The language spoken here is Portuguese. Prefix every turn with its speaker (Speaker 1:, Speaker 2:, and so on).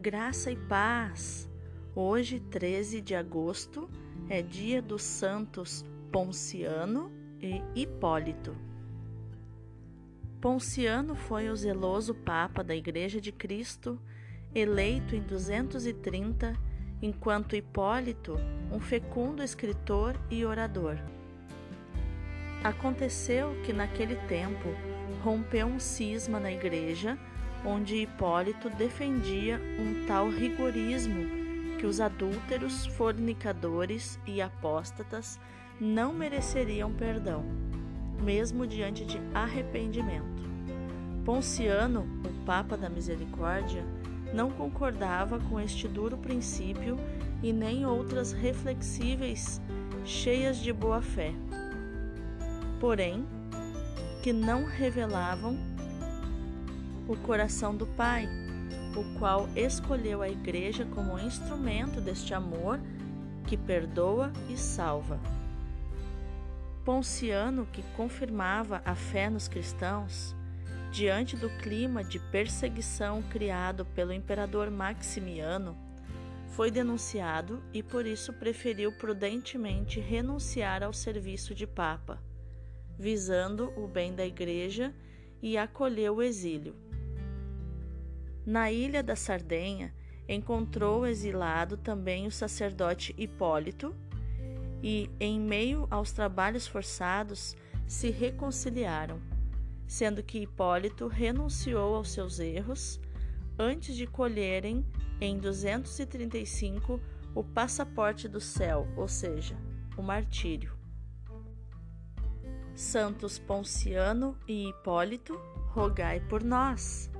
Speaker 1: Graça e paz! Hoje, 13 de agosto, é dia dos santos Ponciano e Hipólito. Ponciano foi o zeloso Papa da Igreja de Cristo, eleito em 230, enquanto Hipólito, um fecundo escritor e orador. Aconteceu que naquele tempo rompeu um cisma na Igreja onde Hipólito defendia um tal rigorismo que os adúlteros, fornicadores e apóstatas não mereceriam perdão, mesmo diante de arrependimento. Ponciano, o Papa da Misericórdia, não concordava com este duro princípio e nem outras reflexíveis cheias de boa fé, porém que não revelavam o coração do Pai, o qual escolheu a Igreja como instrumento deste amor que perdoa e salva. Ponciano, que confirmava a fé nos cristãos, diante do clima de perseguição criado pelo imperador Maximiano, foi denunciado e por isso preferiu prudentemente renunciar ao serviço de Papa, visando o bem da Igreja e acolheu o exílio. Na ilha da Sardenha, encontrou exilado também o sacerdote Hipólito e, em meio aos trabalhos forçados, se reconciliaram, sendo que Hipólito renunciou aos seus erros antes de colherem, em 235, o passaporte do céu, ou seja, o martírio. Santos Ponciano e Hipólito, rogai por nós.